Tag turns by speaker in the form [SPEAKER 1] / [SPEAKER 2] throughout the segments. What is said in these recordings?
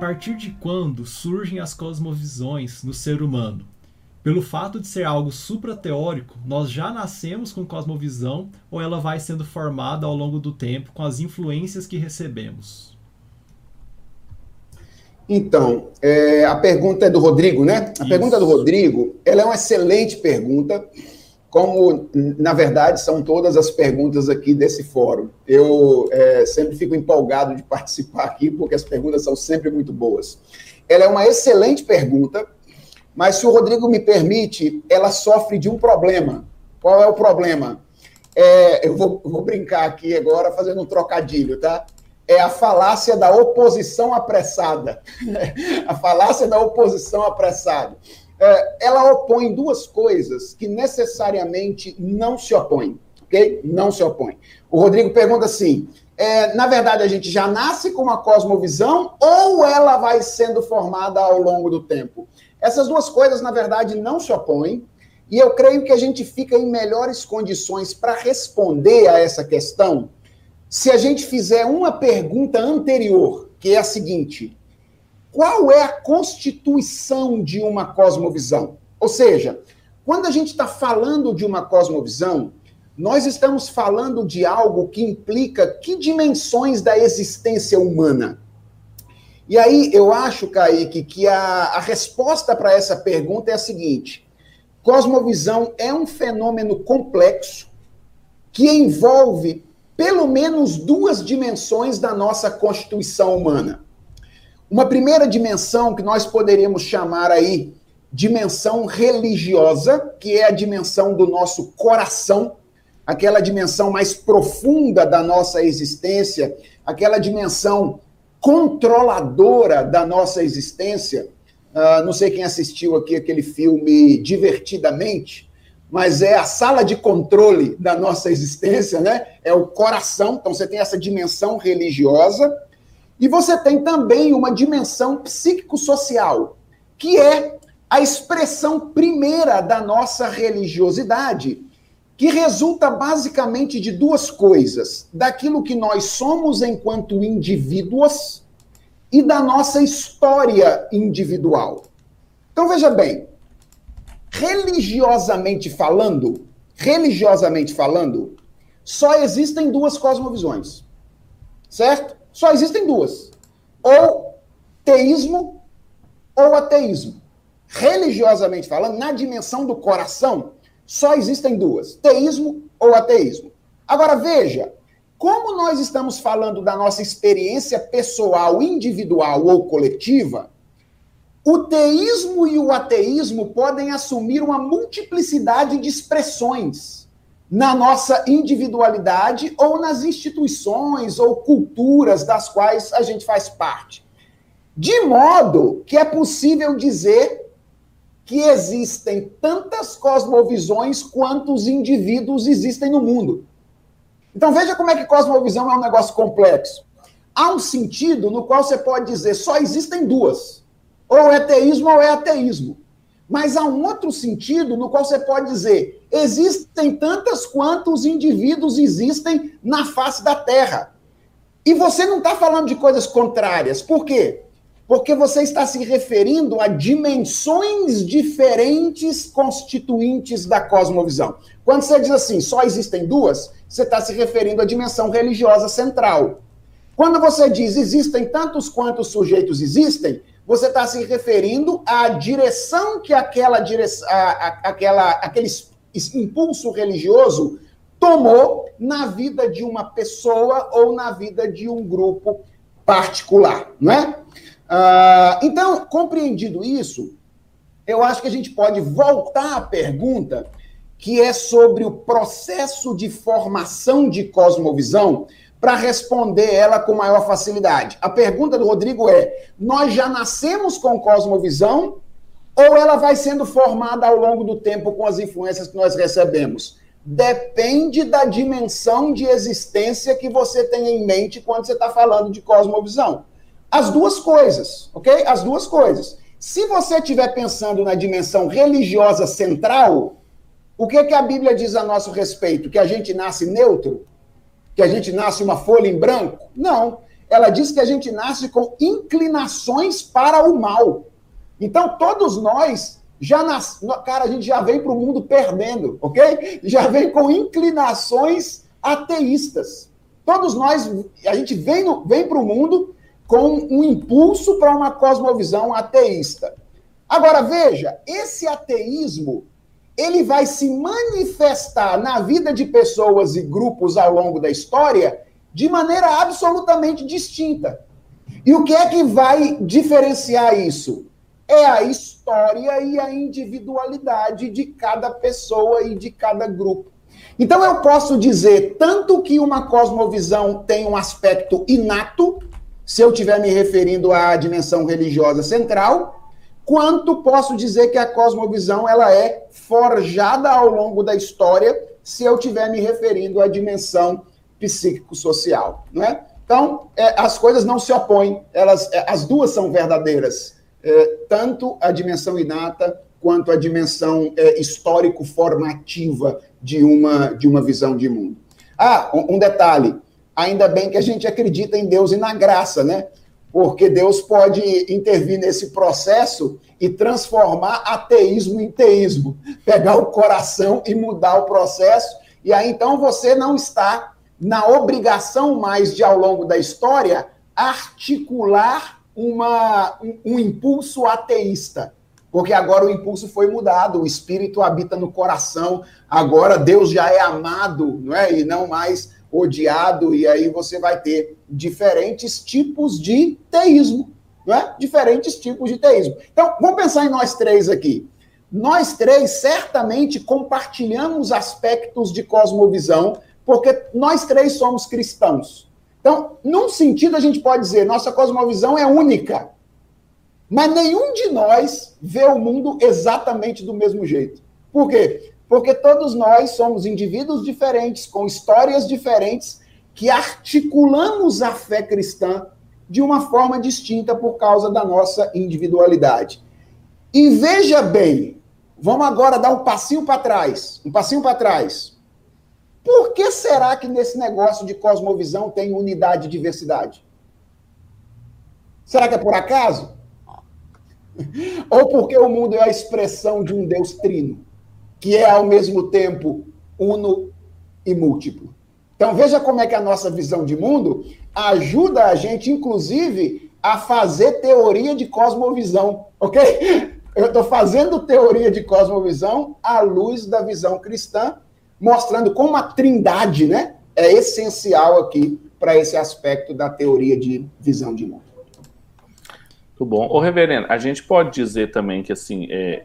[SPEAKER 1] partir de quando surgem as cosmovisões no ser humano? Pelo fato de ser algo suprateórico, nós já nascemos com cosmovisão ou ela vai sendo formada ao longo do tempo com as influências que recebemos?
[SPEAKER 2] Então, é, a pergunta é do Rodrigo, né? A Isso. pergunta do Rodrigo, ela é uma excelente pergunta como, na verdade, são todas as perguntas aqui desse fórum. Eu é, sempre fico empolgado de participar aqui, porque as perguntas são sempre muito boas. Ela é uma excelente pergunta, mas se o Rodrigo me permite, ela sofre de um problema. Qual é o problema? É, eu vou, vou brincar aqui agora, fazendo um trocadilho, tá? É a falácia da oposição apressada. a falácia da oposição apressada ela opõe duas coisas que necessariamente não se opõem, ok? Não se opõem. O Rodrigo pergunta assim: é, na verdade, a gente já nasce com uma cosmovisão ou ela vai sendo formada ao longo do tempo? Essas duas coisas, na verdade, não se opõem. E eu creio que a gente fica em melhores condições para responder a essa questão se a gente fizer uma pergunta anterior, que é a seguinte: qual é a constituição de uma cosmovisão? Ou seja, quando a gente está falando de uma cosmovisão, nós estamos falando de algo que implica que dimensões da existência humana? E aí eu acho, Kaique, que a, a resposta para essa pergunta é a seguinte: cosmovisão é um fenômeno complexo que envolve pelo menos duas dimensões da nossa constituição humana. Uma primeira dimensão que nós poderíamos chamar aí dimensão religiosa, que é a dimensão do nosso coração, aquela dimensão mais profunda da nossa existência, aquela dimensão controladora da nossa existência. Uh, não sei quem assistiu aqui aquele filme Divertidamente, mas é a sala de controle da nossa existência, né? É o coração. Então você tem essa dimensão religiosa e você tem também uma dimensão psíquico-social, que é a expressão primeira da nossa religiosidade, que resulta basicamente de duas coisas: daquilo que nós somos enquanto indivíduos e da nossa história individual. Então veja bem, religiosamente falando, religiosamente falando, só existem duas cosmovisões. Certo? Só existem duas: ou teísmo ou ateísmo. Religiosamente falando, na dimensão do coração, só existem duas: teísmo ou ateísmo. Agora veja, como nós estamos falando da nossa experiência pessoal, individual ou coletiva, o teísmo e o ateísmo podem assumir uma multiplicidade de expressões na nossa individualidade ou nas instituições ou culturas das quais a gente faz parte. De modo que é possível dizer que existem tantas cosmovisões quantos indivíduos existem no mundo. Então veja como é que cosmovisão é um negócio complexo. Há um sentido no qual você pode dizer só existem duas: ou é teísmo ou é ateísmo. Mas há um outro sentido no qual você pode dizer: existem tantas quantos indivíduos existem na face da Terra. E você não está falando de coisas contrárias. Por quê? Porque você está se referindo a dimensões diferentes constituintes da cosmovisão. Quando você diz assim, só existem duas, você está se referindo à dimensão religiosa central. Quando você diz existem tantos quantos sujeitos existem, você está se referindo à direção que aquela, direção, aquela, aquele impulso religioso tomou na vida de uma pessoa ou na vida de um grupo particular, não é? Ah, então, compreendido isso, eu acho que a gente pode voltar à pergunta que é sobre o processo de formação de cosmovisão para responder ela com maior facilidade. A pergunta do Rodrigo é: nós já nascemos com cosmovisão ou ela vai sendo formada ao longo do tempo com as influências que nós recebemos? Depende da dimensão de existência que você tem em mente quando você está falando de cosmovisão. As duas coisas, ok? As duas coisas. Se você estiver pensando na dimensão religiosa central, o que, que a Bíblia diz a nosso respeito? Que a gente nasce neutro? Que a gente nasce uma folha em branco? Não. ela diz que a gente nasce com inclinações para o mal. Então, todos nós já nas... cara, a gente já vem para o mundo perdendo, ok? Já vem com inclinações ateístas. Todos nós, a gente vem, no... vem para o mundo com um impulso para uma cosmovisão ateísta. Agora, veja, esse ateísmo, ele vai se manifestar na vida de pessoas e grupos ao longo da história de maneira absolutamente distinta. E o que é que vai diferenciar isso? É a história e a individualidade de cada pessoa e de cada grupo. Então eu posso dizer tanto que uma cosmovisão tem um aspecto inato, se eu estiver me referindo à dimensão religiosa central, quanto posso dizer que a cosmovisão ela é forjada ao longo da história, se eu estiver me referindo à dimensão psíquico-social, não é? Então, é, as coisas não se opõem, elas, é, as duas são verdadeiras, é, tanto a dimensão inata quanto a dimensão é, histórico-formativa de uma, de uma visão de mundo. Ah, um, um detalhe, ainda bem que a gente acredita em Deus e na graça, né? Porque Deus pode intervir nesse processo e transformar ateísmo em teísmo, pegar o coração e mudar o processo, e aí então você não está na obrigação mais de, ao longo da história, articular uma, um, um impulso ateísta. Porque agora o impulso foi mudado, o espírito habita no coração, agora Deus já é amado, não é? E não mais odiado, e aí você vai ter diferentes tipos de teísmo, não é? Diferentes tipos de teísmo. Então, vamos pensar em nós três aqui. Nós três certamente compartilhamos aspectos de cosmovisão porque nós três somos cristãos. Então, num sentido, a gente pode dizer, nossa cosmovisão é única. Mas nenhum de nós vê o mundo exatamente do mesmo jeito. Por quê? Porque todos nós somos indivíduos diferentes, com histórias diferentes, que articulamos a fé cristã de uma forma distinta por causa da nossa individualidade. E veja bem, vamos agora dar um passinho para trás, um passinho para trás. Por que será que nesse negócio de cosmovisão tem unidade e diversidade? Será que é por acaso? Ou porque o mundo é a expressão de um Deus trino, que é ao mesmo tempo uno e múltiplo? Então veja como é que a nossa visão de mundo ajuda a gente, inclusive, a fazer teoria de cosmovisão, ok? Eu estou fazendo teoria de cosmovisão à luz da visão cristã mostrando como a trindade né, é essencial aqui para esse aspecto da teoria de visão de mundo.
[SPEAKER 3] Muito bom. Ô, reverendo, a gente pode dizer também que, assim, é,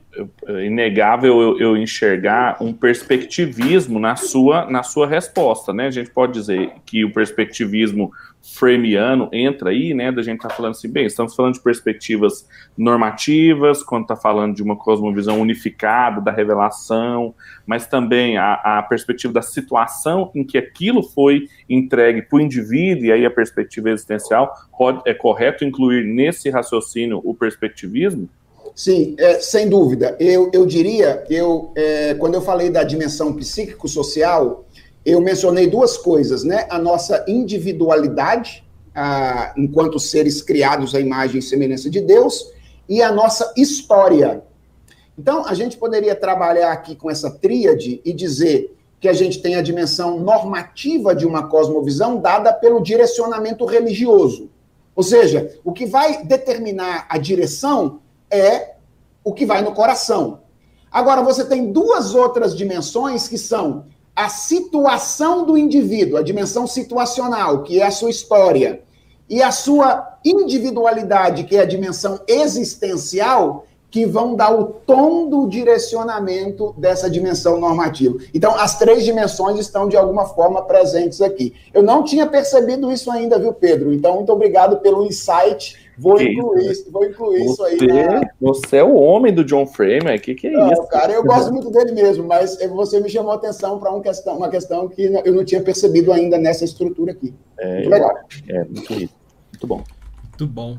[SPEAKER 3] é inegável eu, eu, enxergar um perspectivismo na sua, na sua resposta, né? A gente pode dizer que o perspectivismo framiano entra aí, né? Da gente tá falando assim, bem, estamos falando de perspectivas normativas, quando está falando de uma cosmovisão unificada da revelação, mas também a, a, perspectiva da situação em que aquilo foi entregue para o indivíduo, e aí a perspectiva existencial, pode, é correto incluir nesse raciocínio o perspectivismo?
[SPEAKER 2] Sim, é, sem dúvida. Eu, eu diria, eu, é, quando eu falei da dimensão psíquico-social, eu mencionei duas coisas, né? A nossa individualidade, a, enquanto seres criados à imagem e semelhança de Deus, e a nossa história. Então, a gente poderia trabalhar aqui com essa tríade e dizer que a gente tem a dimensão normativa de uma cosmovisão dada pelo direcionamento religioso. Ou seja, o que vai determinar a direção é o que vai no coração. Agora, você tem duas outras dimensões que são a situação do indivíduo, a dimensão situacional, que é a sua história, e a sua individualidade, que é a dimensão existencial, que vão dar o tom do direcionamento dessa dimensão normativa. Então, as três dimensões estão de alguma forma presentes aqui. Eu não tinha percebido isso ainda, viu, Pedro? Então, muito obrigado pelo insight Vou incluir, isso, vou incluir você, isso aí. Na...
[SPEAKER 3] Você é o homem do John Framer, o que, que é não, isso?
[SPEAKER 2] Cara, eu gosto muito dele mesmo, mas você me chamou a atenção para um questão, uma questão que eu não tinha percebido ainda nessa estrutura aqui.
[SPEAKER 3] É, muito legal. É, muito, muito bom.
[SPEAKER 1] Muito bom.